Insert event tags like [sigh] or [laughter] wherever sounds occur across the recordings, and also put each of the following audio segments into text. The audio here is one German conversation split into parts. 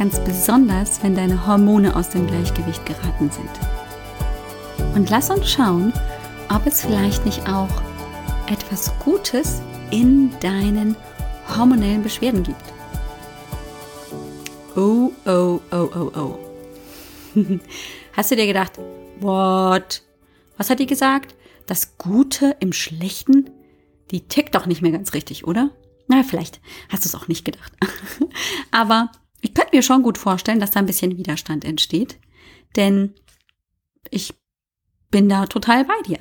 ganz besonders, wenn deine Hormone aus dem Gleichgewicht geraten sind. Und lass uns schauen, ob es vielleicht nicht auch etwas Gutes in deinen hormonellen Beschwerden gibt. Oh, oh, oh, oh, oh. [laughs] Hast du dir gedacht, what? Was hat die gesagt? Das Gute im Schlechten? Die tickt doch nicht mehr ganz richtig, oder? Na, vielleicht hast du es auch nicht gedacht. [laughs] Aber ich könnte mir schon gut vorstellen, dass da ein bisschen Widerstand entsteht, denn ich bin da total bei dir.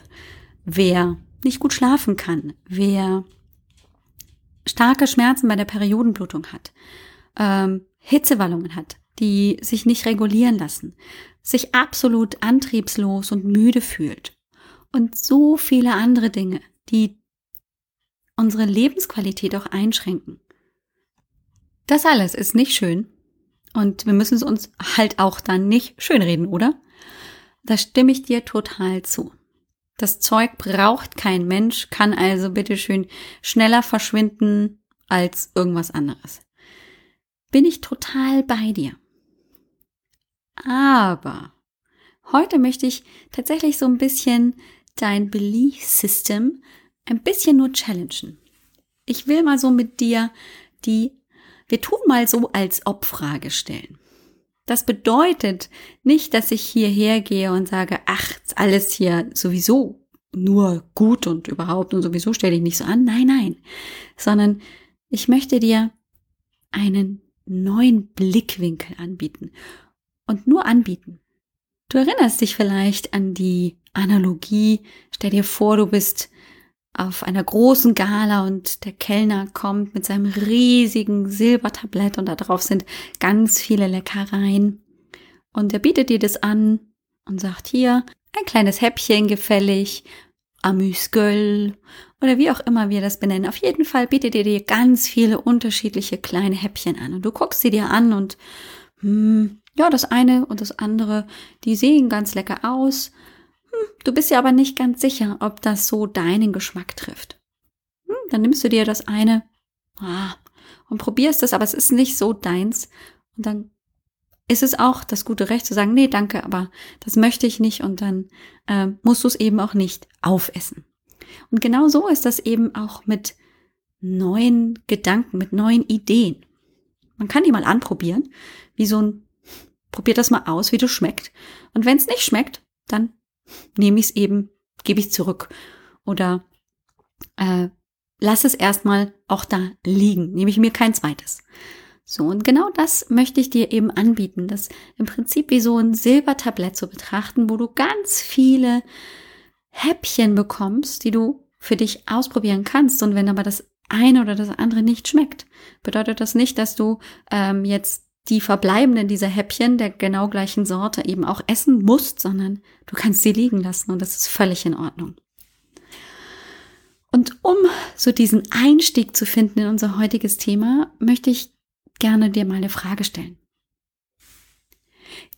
Wer nicht gut schlafen kann, wer starke Schmerzen bei der Periodenblutung hat, ähm, Hitzewallungen hat, die sich nicht regulieren lassen, sich absolut antriebslos und müde fühlt und so viele andere Dinge, die unsere Lebensqualität auch einschränken. Das alles ist nicht schön und wir müssen es uns halt auch dann nicht schönreden, oder? Da stimme ich dir total zu. Das Zeug braucht kein Mensch, kann also bitteschön schneller verschwinden als irgendwas anderes. Bin ich total bei dir. Aber heute möchte ich tatsächlich so ein bisschen dein Belief System ein bisschen nur challengen. Ich will mal so mit dir die wir tun mal so als ob Frage stellen. Das bedeutet nicht, dass ich hierher gehe und sage, ach, alles hier sowieso nur gut und überhaupt und sowieso stelle ich nicht so an. Nein, nein. Sondern ich möchte dir einen neuen Blickwinkel anbieten und nur anbieten. Du erinnerst dich vielleicht an die Analogie. Stell dir vor, du bist auf einer großen Gala und der Kellner kommt mit seinem riesigen Silbertablett und da drauf sind ganz viele Leckereien. Und er bietet dir das an und sagt hier, ein kleines Häppchen gefällig, Amüsgöl oder wie auch immer wir das benennen. Auf jeden Fall bietet er dir ganz viele unterschiedliche kleine Häppchen an und du guckst sie dir an und hm, ja, das eine und das andere, die sehen ganz lecker aus du bist ja aber nicht ganz sicher, ob das so deinen Geschmack trifft. Hm, dann nimmst du dir das eine ah, und probierst es, aber es ist nicht so deins. Und dann ist es auch das gute Recht zu sagen, nee, danke, aber das möchte ich nicht und dann äh, musst du es eben auch nicht aufessen. Und genau so ist das eben auch mit neuen Gedanken, mit neuen Ideen. Man kann die mal anprobieren, wie so ein, probiert das mal aus, wie das schmeckt. Und wenn es nicht schmeckt, dann nehme ich es eben, gebe ich zurück oder äh, lass es erstmal auch da liegen, nehme ich mir kein zweites. So, und genau das möchte ich dir eben anbieten, das im Prinzip wie so ein Silbertablett zu betrachten, wo du ganz viele Häppchen bekommst, die du für dich ausprobieren kannst. Und wenn aber das eine oder das andere nicht schmeckt, bedeutet das nicht, dass du ähm, jetzt die verbleibenden dieser Häppchen der genau gleichen Sorte eben auch essen musst, sondern du kannst sie liegen lassen und das ist völlig in Ordnung. Und um so diesen Einstieg zu finden in unser heutiges Thema, möchte ich gerne dir mal eine Frage stellen.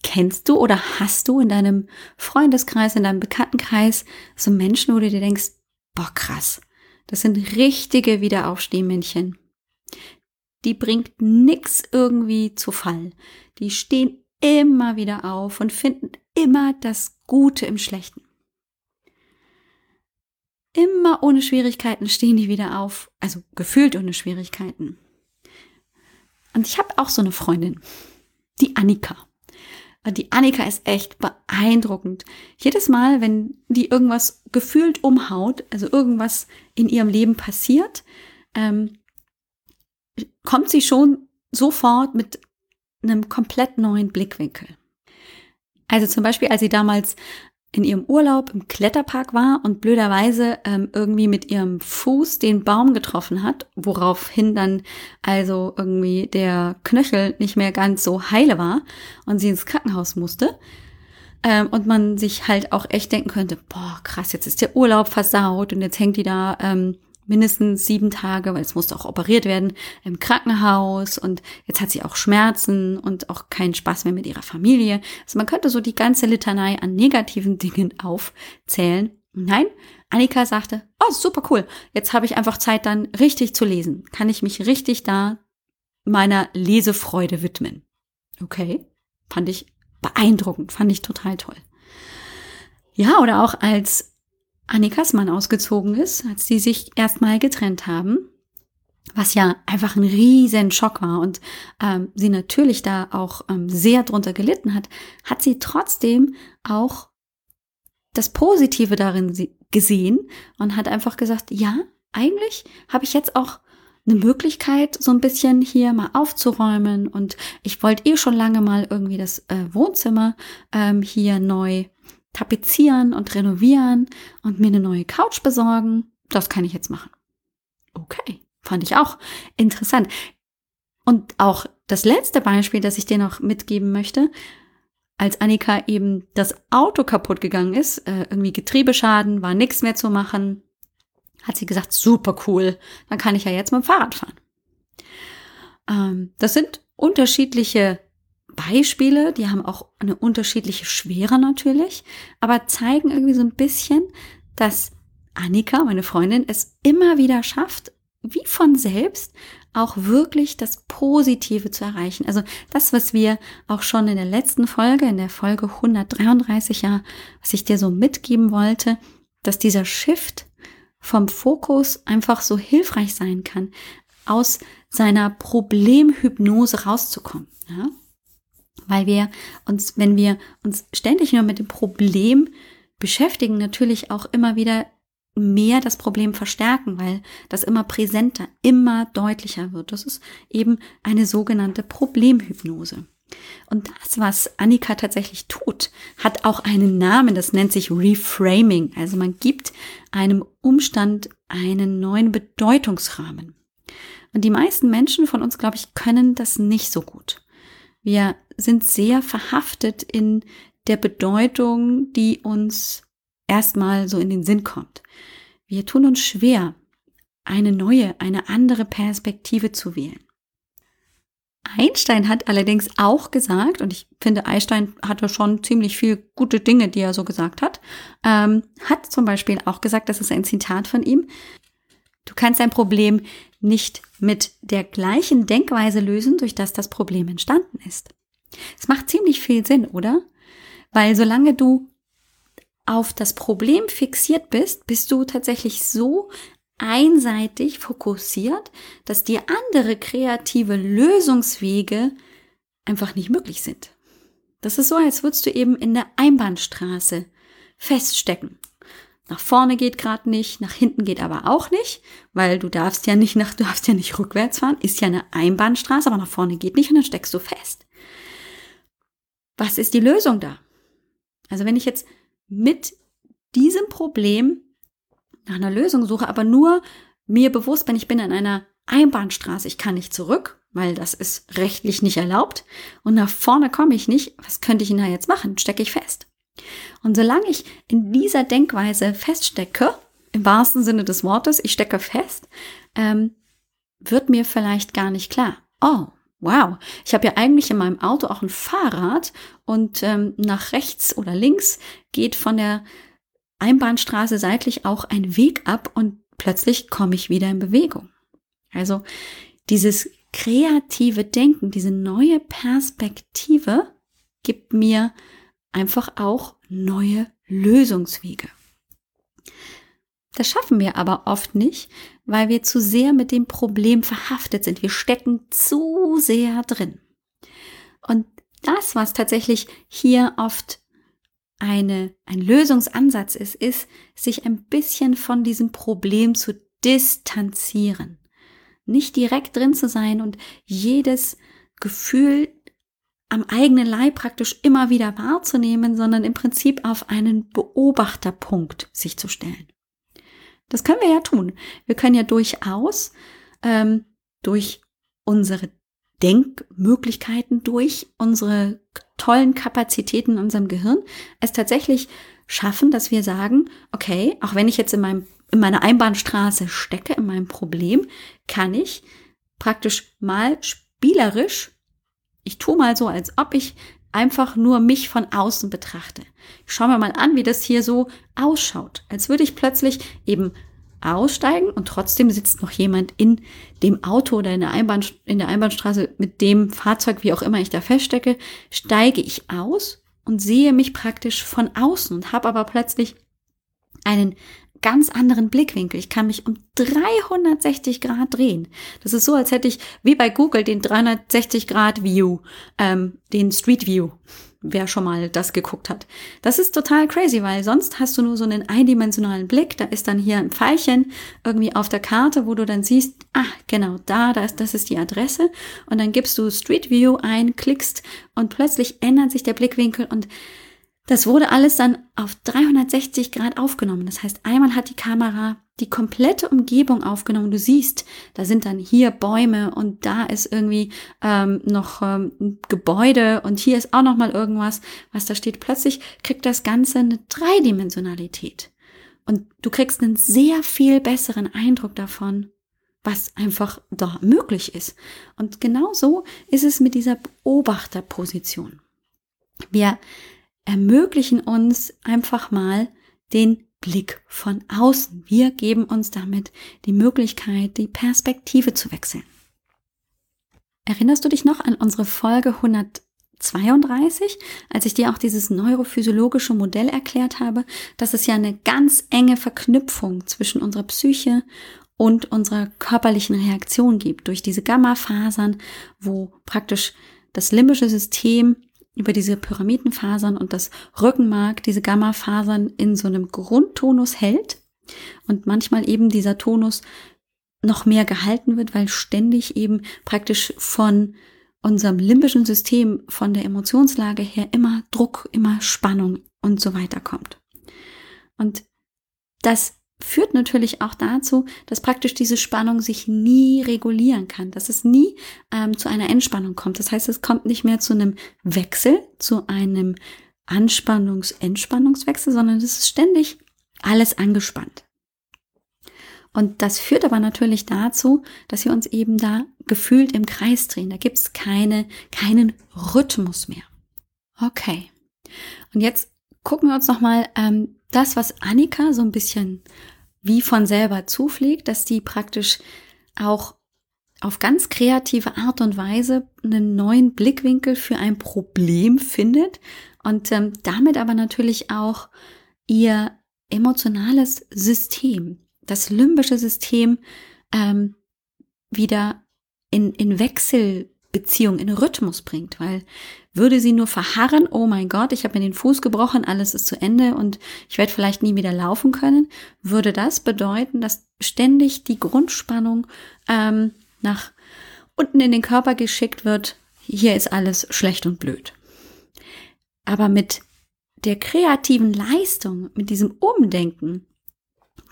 Kennst du oder hast du in deinem Freundeskreis, in deinem Bekanntenkreis so Menschen, wo du dir denkst, boah krass, das sind richtige Wiederaufstehmännchen die bringt nix irgendwie zu Fall. Die stehen immer wieder auf und finden immer das Gute im Schlechten. Immer ohne Schwierigkeiten stehen die wieder auf, also gefühlt ohne Schwierigkeiten. Und ich habe auch so eine Freundin, die Annika. Die Annika ist echt beeindruckend. Jedes Mal, wenn die irgendwas gefühlt umhaut, also irgendwas in ihrem Leben passiert, ähm, kommt sie schon sofort mit einem komplett neuen Blickwinkel. Also zum Beispiel, als sie damals in ihrem Urlaub im Kletterpark war und blöderweise ähm, irgendwie mit ihrem Fuß den Baum getroffen hat, woraufhin dann also irgendwie der Knöchel nicht mehr ganz so heile war und sie ins Krankenhaus musste, Ähm, und man sich halt auch echt denken könnte, boah, krass, jetzt ist der Urlaub versaut und jetzt hängt die da ähm, mindestens sieben Tage, weil es musste auch operiert werden, im Krankenhaus und jetzt hat sie auch Schmerzen und auch keinen Spaß mehr mit ihrer Familie. Also man könnte so die ganze Litanei an negativen [laughs] Dingen aufzählen. Nein, Annika sagte, oh, super cool, jetzt habe ich einfach Zeit dann richtig zu lesen. Kann ich mich richtig da meiner Lesefreude widmen. Okay, fand ich beeindruckend, fand ich total toll. Ja, oder auch als Annikas Mann ausgezogen ist, als sie sich erstmal getrennt haben, was ja einfach ein riesen Schock war und ähm, sie natürlich da auch ähm, sehr drunter gelitten hat, hat sie trotzdem auch das Positive darin gesehen und hat einfach gesagt, ja, eigentlich habe ich jetzt auch eine Möglichkeit, so ein bisschen hier mal aufzuräumen. Und ich wollte eh schon lange mal irgendwie das äh, Wohnzimmer ähm, hier neu tapezieren und renovieren und mir eine neue Couch besorgen. Das kann ich jetzt machen. Okay, fand ich auch interessant. Und auch das letzte Beispiel, das ich dir noch mitgeben möchte, als Annika eben das Auto kaputt gegangen ist, äh, irgendwie Getriebeschaden, war nichts mehr zu machen, hat sie gesagt, super cool, dann kann ich ja jetzt mit dem Fahrrad fahren. Ähm, das sind unterschiedliche Beispiele, die haben auch eine unterschiedliche Schwere natürlich, aber zeigen irgendwie so ein bisschen, dass Annika, meine Freundin, es immer wieder schafft, wie von selbst auch wirklich das Positive zu erreichen. Also das, was wir auch schon in der letzten Folge, in der Folge 133 ja, was ich dir so mitgeben wollte, dass dieser Shift vom Fokus einfach so hilfreich sein kann, aus seiner Problemhypnose rauszukommen. Ja? Weil wir uns, wenn wir uns ständig nur mit dem Problem beschäftigen, natürlich auch immer wieder mehr das Problem verstärken, weil das immer präsenter, immer deutlicher wird. Das ist eben eine sogenannte Problemhypnose. Und das, was Annika tatsächlich tut, hat auch einen Namen, das nennt sich Reframing. Also man gibt einem Umstand einen neuen Bedeutungsrahmen. Und die meisten Menschen von uns, glaube ich, können das nicht so gut. Wir sind sehr verhaftet in der Bedeutung, die uns erstmal so in den Sinn kommt. Wir tun uns schwer, eine neue, eine andere Perspektive zu wählen. Einstein hat allerdings auch gesagt, und ich finde, Einstein hatte schon ziemlich viel gute Dinge, die er so gesagt hat, ähm, hat zum Beispiel auch gesagt, das ist ein Zitat von ihm, du kannst ein Problem nicht mit der gleichen Denkweise lösen, durch das das Problem entstanden ist. Es macht ziemlich viel Sinn, oder? Weil solange du auf das Problem fixiert bist, bist du tatsächlich so einseitig fokussiert, dass dir andere kreative Lösungswege einfach nicht möglich sind. Das ist so, als würdest du eben in der Einbahnstraße feststecken. Nach vorne geht gerade nicht, nach hinten geht aber auch nicht, weil du darfst ja nicht nach, du darfst ja nicht rückwärts fahren, ist ja eine Einbahnstraße, aber nach vorne geht nicht und dann steckst du fest. Was ist die Lösung da? Also wenn ich jetzt mit diesem Problem nach einer Lösung suche, aber nur mir bewusst bin, ich bin in einer Einbahnstraße, ich kann nicht zurück, weil das ist rechtlich nicht erlaubt und nach vorne komme ich nicht, was könnte ich denn da jetzt machen? Stecke ich fest. Und solange ich in dieser Denkweise feststecke, im wahrsten Sinne des Wortes, ich stecke fest, ähm, wird mir vielleicht gar nicht klar. Oh, wow, ich habe ja eigentlich in meinem Auto auch ein Fahrrad und ähm, nach rechts oder links geht von der Einbahnstraße seitlich auch ein Weg ab und plötzlich komme ich wieder in Bewegung. Also dieses kreative Denken, diese neue Perspektive gibt mir einfach auch neue Lösungswege. Das schaffen wir aber oft nicht, weil wir zu sehr mit dem Problem verhaftet sind. Wir stecken zu sehr drin. Und das, was tatsächlich hier oft eine, ein Lösungsansatz ist, ist, sich ein bisschen von diesem Problem zu distanzieren. Nicht direkt drin zu sein und jedes Gefühl am eigenen Leib praktisch immer wieder wahrzunehmen, sondern im Prinzip auf einen Beobachterpunkt sich zu stellen. Das können wir ja tun. Wir können ja durchaus ähm, durch unsere Denkmöglichkeiten durch unsere tollen Kapazitäten in unserem Gehirn es tatsächlich schaffen, dass wir sagen, okay, auch wenn ich jetzt in meinem in meiner Einbahnstraße stecke, in meinem Problem, kann ich praktisch mal spielerisch, ich tue mal so, als ob ich einfach nur mich von außen betrachte. Ich schaue mir mal an, wie das hier so ausschaut. Als würde ich plötzlich eben aussteigen und trotzdem sitzt noch jemand in dem Auto oder in der, Einbahn, in der Einbahnstraße mit dem Fahrzeug, wie auch immer ich da feststecke, steige ich aus und sehe mich praktisch von außen und habe aber plötzlich einen ganz anderen Blickwinkel. Ich kann mich um 360 Grad drehen. Das ist so, als hätte ich wie bei Google den 360 Grad View, ähm, den Street View wer schon mal das geguckt hat. Das ist total crazy, weil sonst hast du nur so einen eindimensionalen Blick. Da ist dann hier ein Pfeilchen irgendwie auf der Karte, wo du dann siehst, ah, genau da, das, das ist die Adresse. Und dann gibst du Street View ein, klickst und plötzlich ändert sich der Blickwinkel und das wurde alles dann auf 360 Grad aufgenommen. Das heißt, einmal hat die Kamera die komplette Umgebung aufgenommen. Du siehst, da sind dann hier Bäume und da ist irgendwie ähm, noch ähm, Gebäude und hier ist auch noch mal irgendwas, was da steht. Plötzlich kriegt das Ganze eine Dreidimensionalität und du kriegst einen sehr viel besseren Eindruck davon, was einfach da möglich ist. Und genau so ist es mit dieser Beobachterposition. Wir ermöglichen uns einfach mal den Blick von außen. Wir geben uns damit die Möglichkeit, die Perspektive zu wechseln. Erinnerst du dich noch an unsere Folge 132, als ich dir auch dieses neurophysiologische Modell erklärt habe, dass es ja eine ganz enge Verknüpfung zwischen unserer Psyche und unserer körperlichen Reaktion gibt, durch diese Gamma-Fasern, wo praktisch das limbische System über diese Pyramidenfasern und das Rückenmark diese Gamma-Fasern in so einem Grundtonus hält und manchmal eben dieser Tonus noch mehr gehalten wird, weil ständig eben praktisch von unserem limbischen System, von der Emotionslage her immer Druck, immer Spannung und so weiter kommt. Und das führt natürlich auch dazu, dass praktisch diese Spannung sich nie regulieren kann, dass es nie ähm, zu einer Entspannung kommt. Das heißt, es kommt nicht mehr zu einem Wechsel, zu einem Anspannungs-Entspannungswechsel, sondern es ist ständig alles angespannt. Und das führt aber natürlich dazu, dass wir uns eben da gefühlt im Kreis drehen. Da gibt es keine, keinen Rhythmus mehr. Okay. Und jetzt gucken wir uns nochmal ähm, das, was Annika so ein bisschen wie von selber zufliegt, dass die praktisch auch auf ganz kreative Art und Weise einen neuen Blickwinkel für ein Problem findet und ähm, damit aber natürlich auch ihr emotionales System, das limbische System ähm, wieder in, in Wechselbeziehung, in Rhythmus bringt, weil würde sie nur verharren, oh mein Gott, ich habe mir den Fuß gebrochen, alles ist zu Ende und ich werde vielleicht nie wieder laufen können, würde das bedeuten, dass ständig die Grundspannung ähm, nach unten in den Körper geschickt wird, hier ist alles schlecht und blöd. Aber mit der kreativen Leistung, mit diesem Umdenken,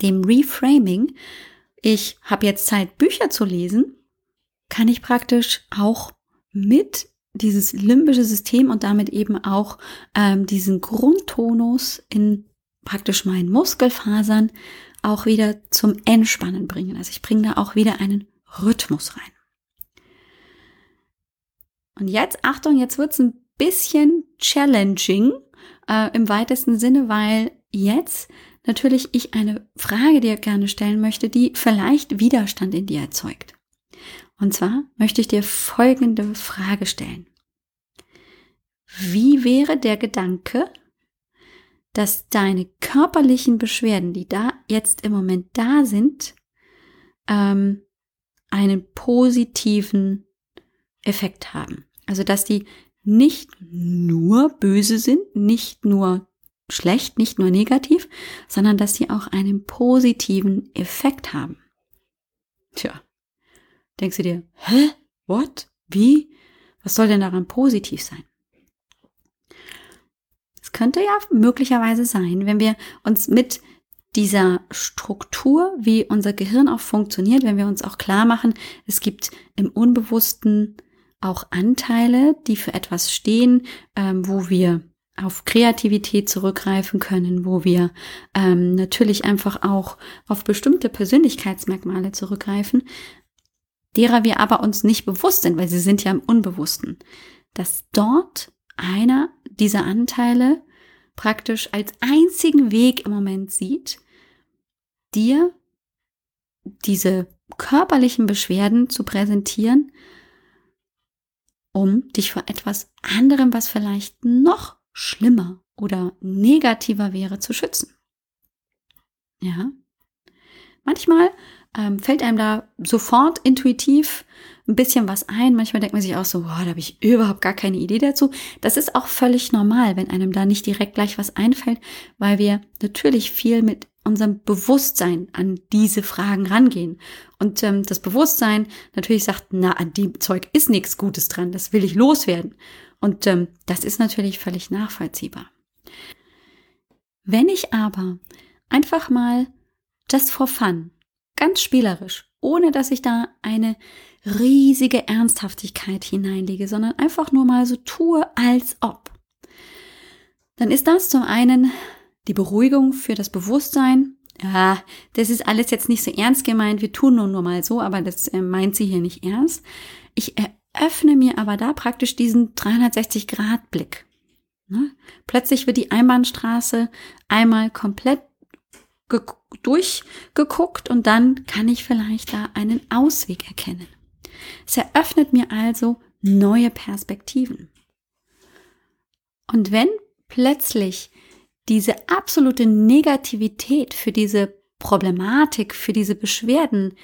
dem Reframing, ich habe jetzt Zeit, Bücher zu lesen, kann ich praktisch auch mit dieses limbische System und damit eben auch ähm, diesen Grundtonus in praktisch meinen Muskelfasern auch wieder zum Entspannen bringen. Also ich bringe da auch wieder einen Rhythmus rein. Und jetzt, Achtung, jetzt wird es ein bisschen challenging äh, im weitesten Sinne, weil jetzt natürlich ich eine Frage dir gerne stellen möchte, die vielleicht Widerstand in dir erzeugt. Und zwar möchte ich dir folgende Frage stellen. Wie wäre der Gedanke, dass deine körperlichen Beschwerden, die da jetzt im Moment da sind, ähm, einen positiven Effekt haben? Also dass die nicht nur böse sind, nicht nur schlecht, nicht nur negativ, sondern dass sie auch einen positiven Effekt haben. Tja, Denkst du dir, hä? What? Wie? Was soll denn daran positiv sein? Es könnte ja möglicherweise sein, wenn wir uns mit dieser Struktur, wie unser Gehirn auch funktioniert, wenn wir uns auch klar machen, es gibt im Unbewussten auch Anteile, die für etwas stehen, ähm, wo wir auf Kreativität zurückgreifen können, wo wir ähm, natürlich einfach auch auf bestimmte Persönlichkeitsmerkmale zurückgreifen, derer wir aber uns nicht bewusst sind, weil sie sind ja im Unbewussten, dass dort einer dieser Anteile praktisch als einzigen Weg im Moment sieht, dir diese körperlichen Beschwerden zu präsentieren, um dich vor etwas anderem, was vielleicht noch schlimmer oder negativer wäre, zu schützen. Ja. Manchmal ähm, fällt einem da sofort intuitiv ein bisschen was ein. Manchmal denkt man sich auch so, boah, da habe ich überhaupt gar keine Idee dazu. Das ist auch völlig normal, wenn einem da nicht direkt gleich was einfällt, weil wir natürlich viel mit unserem Bewusstsein an diese Fragen rangehen. Und ähm, das Bewusstsein natürlich sagt, na, an dem Zeug ist nichts Gutes dran, das will ich loswerden. Und ähm, das ist natürlich völlig nachvollziehbar. Wenn ich aber einfach mal just for fun, ganz spielerisch, ohne dass ich da eine riesige Ernsthaftigkeit hineinlege, sondern einfach nur mal so tue, als ob. Dann ist das zum einen die Beruhigung für das Bewusstsein. Ja, das ist alles jetzt nicht so ernst gemeint, wir tun nur, nur mal so, aber das äh, meint sie hier nicht ernst. Ich eröffne mir aber da praktisch diesen 360-Grad-Blick. Ne? Plötzlich wird die Einbahnstraße einmal komplett durchgeguckt und dann kann ich vielleicht da einen Ausweg erkennen. Es eröffnet mir also neue Perspektiven. Und wenn plötzlich diese absolute Negativität für diese Problematik, für diese Beschwerden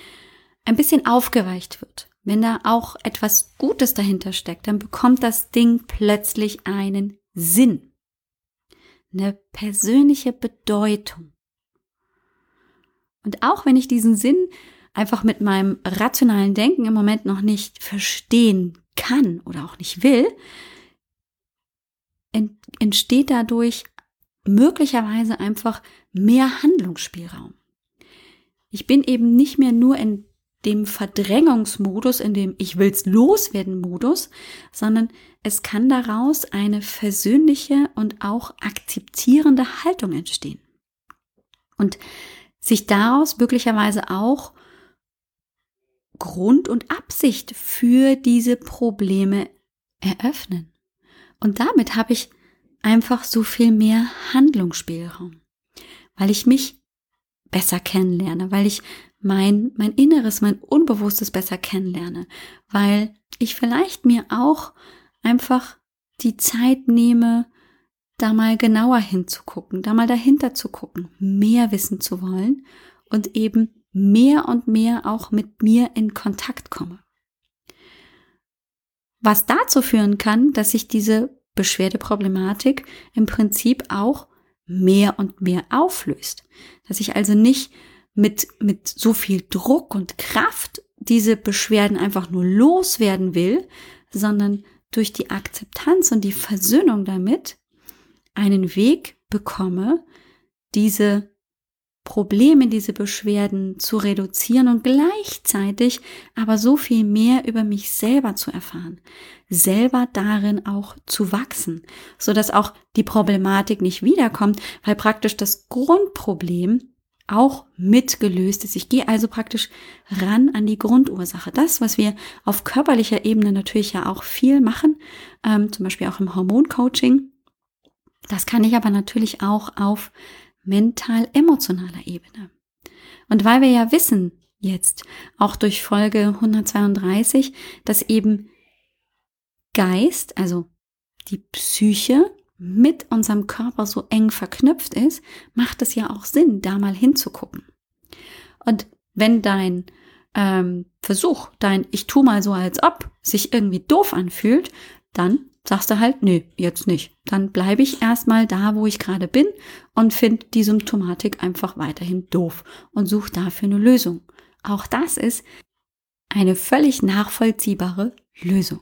ein bisschen aufgeweicht wird, wenn da auch etwas Gutes dahinter steckt, dann bekommt das Ding plötzlich einen Sinn, eine persönliche Bedeutung. Und auch wenn ich diesen Sinn einfach mit meinem rationalen Denken im Moment noch nicht verstehen kann oder auch nicht will, entsteht dadurch möglicherweise einfach mehr Handlungsspielraum. Ich bin eben nicht mehr nur in dem Verdrängungsmodus, in dem ich will's loswerden Modus, sondern es kann daraus eine versöhnliche und auch akzeptierende Haltung entstehen. Und sich daraus möglicherweise auch Grund und Absicht für diese Probleme eröffnen. Und damit habe ich einfach so viel mehr Handlungsspielraum, weil ich mich besser kennenlerne, weil ich mein, mein Inneres, mein Unbewusstes besser kennenlerne, weil ich vielleicht mir auch einfach die Zeit nehme, da mal genauer hinzugucken, da mal dahinter zu gucken, mehr wissen zu wollen und eben mehr und mehr auch mit mir in Kontakt komme. Was dazu führen kann, dass sich diese Beschwerdeproblematik im Prinzip auch mehr und mehr auflöst. Dass ich also nicht mit, mit so viel Druck und Kraft diese Beschwerden einfach nur loswerden will, sondern durch die Akzeptanz und die Versöhnung damit einen Weg bekomme, diese Probleme, diese Beschwerden zu reduzieren und gleichzeitig aber so viel mehr über mich selber zu erfahren, selber darin auch zu wachsen, so dass auch die Problematik nicht wiederkommt, weil praktisch das Grundproblem auch mitgelöst ist. Ich gehe also praktisch ran an die Grundursache. Das, was wir auf körperlicher Ebene natürlich ja auch viel machen, ähm, zum Beispiel auch im Hormoncoaching, das kann ich aber natürlich auch auf mental-emotionaler Ebene. Und weil wir ja wissen jetzt, auch durch Folge 132, dass eben Geist, also die Psyche mit unserem Körper so eng verknüpft ist, macht es ja auch Sinn, da mal hinzugucken. Und wenn dein ähm, Versuch, dein Ich tu mal so als ob, sich irgendwie doof anfühlt, dann sagst du halt, nö, jetzt nicht. Dann bleibe ich erstmal da, wo ich gerade bin und finde die Symptomatik einfach weiterhin doof und suche dafür eine Lösung. Auch das ist eine völlig nachvollziehbare Lösung.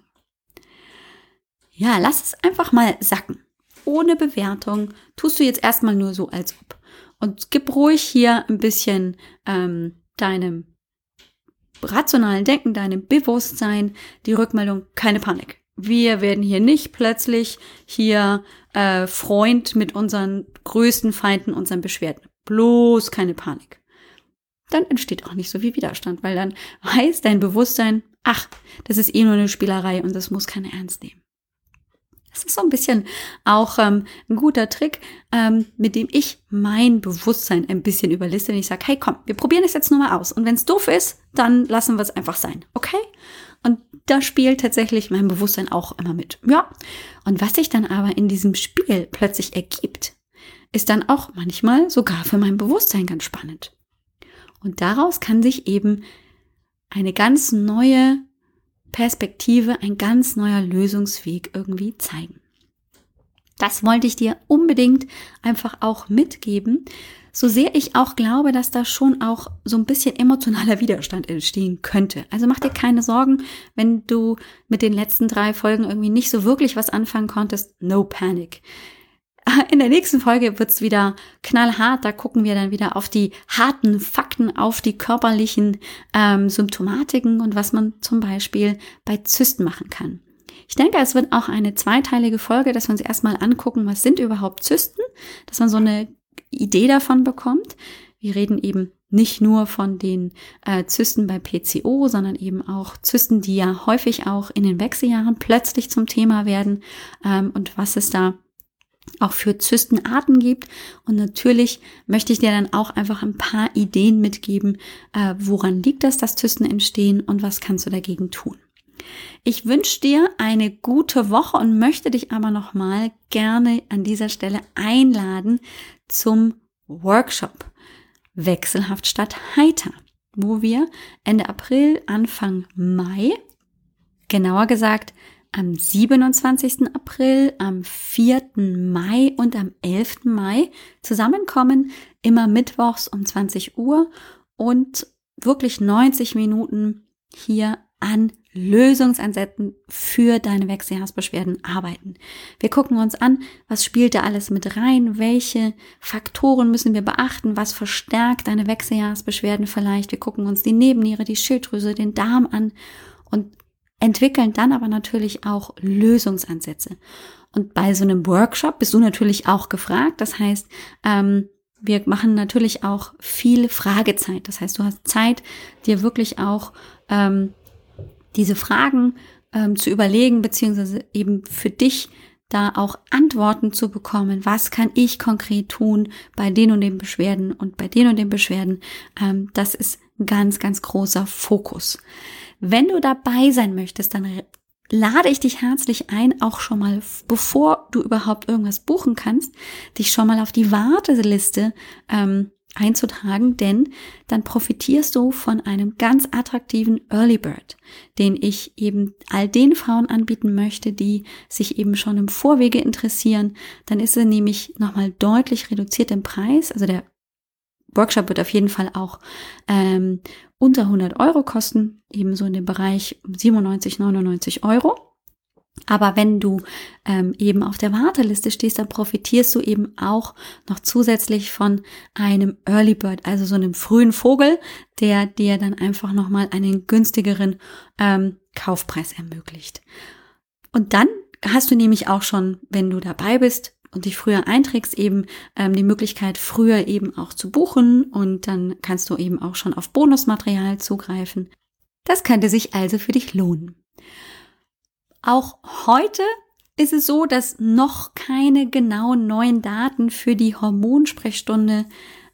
Ja, lass es einfach mal sacken. Ohne Bewertung tust du jetzt erstmal nur so als ob. Und gib ruhig hier ein bisschen ähm, deinem rationalen Denken, deinem Bewusstsein die Rückmeldung, keine Panik. Wir werden hier nicht plötzlich hier äh, Freund mit unseren größten Feinden, unseren Beschwerden. Bloß keine Panik. Dann entsteht auch nicht so viel Widerstand, weil dann weiß dein Bewusstsein, ach, das ist eh nur eine Spielerei und das muss keiner ernst nehmen. Das ist so ein bisschen auch ähm, ein guter Trick, ähm, mit dem ich mein Bewusstsein ein bisschen überliste. Und ich sage, hey, komm, wir probieren es jetzt nur mal aus. Und wenn es doof ist, dann lassen wir es einfach sein. Okay? Und da spielt tatsächlich mein Bewusstsein auch immer mit. Ja. Und was sich dann aber in diesem Spiel plötzlich ergibt, ist dann auch manchmal sogar für mein Bewusstsein ganz spannend. Und daraus kann sich eben eine ganz neue Perspektive, ein ganz neuer Lösungsweg irgendwie zeigen. Das wollte ich dir unbedingt einfach auch mitgeben. So sehr ich auch glaube, dass da schon auch so ein bisschen emotionaler [laughs] Widerstand entstehen könnte. Also mach dir keine Sorgen, wenn du mit den letzten drei Folgen irgendwie nicht so wirklich was anfangen konntest. No panic. [laughs] In der nächsten Folge wird's wieder knallhart. Da gucken wir dann wieder auf die harten Fakten, auf die körperlichen ähm, Symptomatiken und was man zum Beispiel bei Zysten machen kann. Ich denke, es wird auch eine zweiteilige Folge, dass wir uns erstmal angucken, was sind überhaupt Zysten, dass man so eine Idee davon bekommt. Wir reden eben nicht nur von den äh, Zysten bei PCO, sondern eben auch Zysten, die ja häufig auch in den Wechseljahren plötzlich zum Thema werden ähm, und was es da auch für Zystenarten gibt. Und natürlich möchte ich dir dann auch einfach ein paar Ideen mitgeben, äh, woran liegt das, dass Zysten entstehen und was kannst du dagegen tun. Ich wünsche dir eine gute Woche und möchte dich aber nochmal gerne an dieser Stelle einladen zum Workshop Wechselhaft statt Heiter, wo wir Ende April, Anfang Mai, genauer gesagt am 27. April, am 4. Mai und am 11. Mai zusammenkommen, immer mittwochs um 20 Uhr und wirklich 90 Minuten hier an Lösungsansätzen für deine Wechseljahrsbeschwerden arbeiten. Wir gucken uns an, was spielt da alles mit rein, welche Faktoren müssen wir beachten, was verstärkt deine Wechseljahrsbeschwerden vielleicht. Wir gucken uns die Nebenniere, die Schilddrüse, den Darm an und entwickeln dann aber natürlich auch Lösungsansätze. Und bei so einem Workshop bist du natürlich auch gefragt. Das heißt, ähm, wir machen natürlich auch viel Fragezeit. Das heißt, du hast Zeit, dir wirklich auch ähm, diese Fragen ähm, zu überlegen, beziehungsweise eben für dich da auch Antworten zu bekommen. Was kann ich konkret tun bei den und den Beschwerden und bei den und den Beschwerden? Ähm, das ist ein ganz, ganz großer Fokus. Wenn du dabei sein möchtest, dann lade ich dich herzlich ein, auch schon mal, bevor du überhaupt irgendwas buchen kannst, dich schon mal auf die Warteliste ähm, einzutragen, denn dann profitierst du von einem ganz attraktiven Early Bird, den ich eben all den Frauen anbieten möchte, die sich eben schon im Vorwege interessieren. Dann ist er nämlich nochmal deutlich reduziert im Preis. Also der Workshop wird auf jeden Fall auch ähm, unter 100 Euro kosten, ebenso in dem Bereich 97, 99 Euro. Aber wenn du ähm, eben auf der Warteliste stehst, dann profitierst du eben auch noch zusätzlich von einem Early Bird, also so einem frühen Vogel, der dir dann einfach nochmal einen günstigeren ähm, Kaufpreis ermöglicht. Und dann hast du nämlich auch schon, wenn du dabei bist, und dich früher einträgst, eben ähm, die Möglichkeit, früher eben auch zu buchen und dann kannst du eben auch schon auf Bonusmaterial zugreifen. Das könnte sich also für dich lohnen. Auch heute ist es so, dass noch keine genauen neuen Daten für die Hormonsprechstunde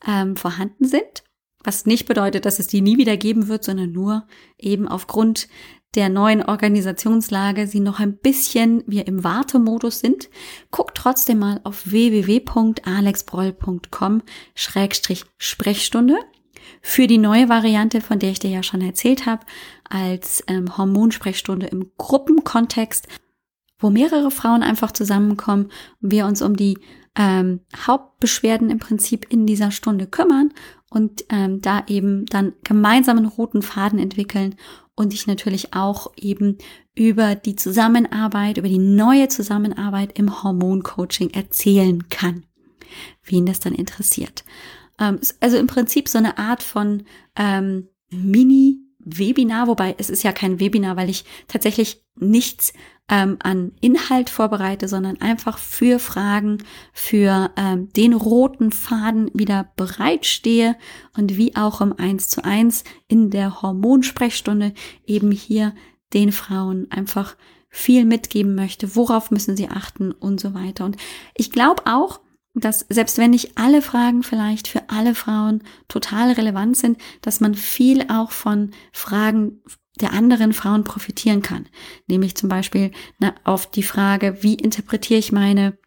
ähm, vorhanden sind. Was nicht bedeutet, dass es die nie wieder geben wird, sondern nur eben aufgrund der neuen Organisationslage sie noch ein bisschen wir im Wartemodus sind, guck trotzdem mal auf www.alexbroll.com-sprechstunde für die neue Variante, von der ich dir ja schon erzählt habe, als ähm, Hormonsprechstunde im Gruppenkontext, wo mehrere Frauen einfach zusammenkommen und wir uns um die ähm, Hauptbeschwerden im Prinzip in dieser Stunde kümmern und ähm, da eben dann gemeinsamen roten Faden entwickeln und ich natürlich auch eben über die Zusammenarbeit, über die neue Zusammenarbeit im Hormoncoaching erzählen kann, wen das dann interessiert. Ähm, also im Prinzip so eine Art von ähm, Mini Webinar, wobei es ist ja kein Webinar, weil ich tatsächlich nichts ähm, an Inhalt vorbereite, sondern einfach für Fragen, für ähm, den roten Faden wieder bereitstehe und wie auch im 1 zu 1 in der Hormonsprechstunde eben hier den Frauen einfach viel mitgeben möchte, worauf müssen sie achten und so weiter. Und ich glaube auch, dass selbst wenn nicht alle Fragen vielleicht für alle Frauen total relevant sind, dass man viel auch von Fragen der anderen Frauen profitieren kann. Nämlich zum Beispiel na, auf die Frage, wie interpretiere ich meine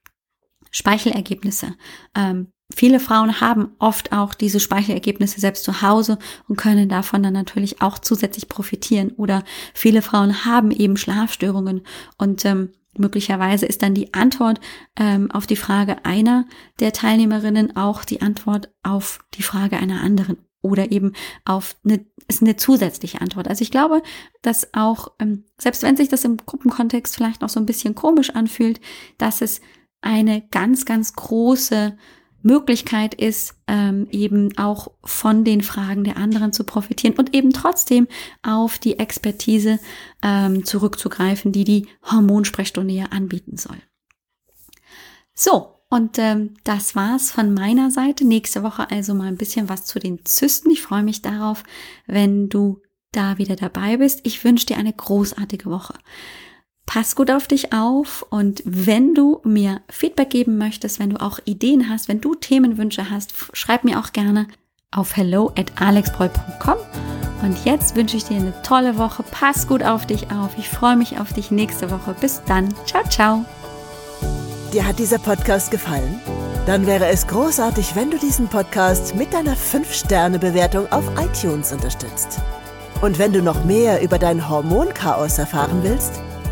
Speichelergebnisse? Ähm, viele Frauen haben oft auch diese Speichelergebnisse selbst zu Hause und können davon dann natürlich auch zusätzlich profitieren. Oder viele Frauen haben eben Schlafstörungen und ähm, möglicherweise ist dann die Antwort ähm, auf die Frage einer der Teilnehmerinnen auch die Antwort auf die Frage einer anderen oder eben auf eine, ist eine zusätzliche Antwort. Also ich glaube, dass auch, ähm, selbst wenn sich das im Gruppenkontext vielleicht noch so ein bisschen komisch anfühlt, dass es eine ganz, ganz große Möglichkeit ist, ähm, eben auch von den Fragen der anderen zu profitieren und eben trotzdem auf die Expertise ähm, zurückzugreifen, die die Hormonsprechstunde ja anbieten soll. So, und ähm, das war's von meiner Seite. Nächste Woche also mal ein bisschen was zu den Zysten. Ich freue mich darauf, wenn du da wieder dabei bist. Ich wünsche dir eine großartige Woche. Pass gut auf dich auf und wenn du mir Feedback geben möchtest, wenn du auch Ideen hast, wenn du Themenwünsche hast, schreib mir auch gerne auf hello at alexbroll.com. Und jetzt wünsche ich dir eine tolle Woche. Pass gut auf dich auf. Ich freue mich auf dich nächste Woche. Bis dann. Ciao, ciao. Dir hat dieser Podcast gefallen? Dann wäre es großartig, wenn du diesen Podcast mit deiner 5-Sterne-Bewertung auf iTunes unterstützt. Und wenn du noch mehr über dein Hormonchaos erfahren willst,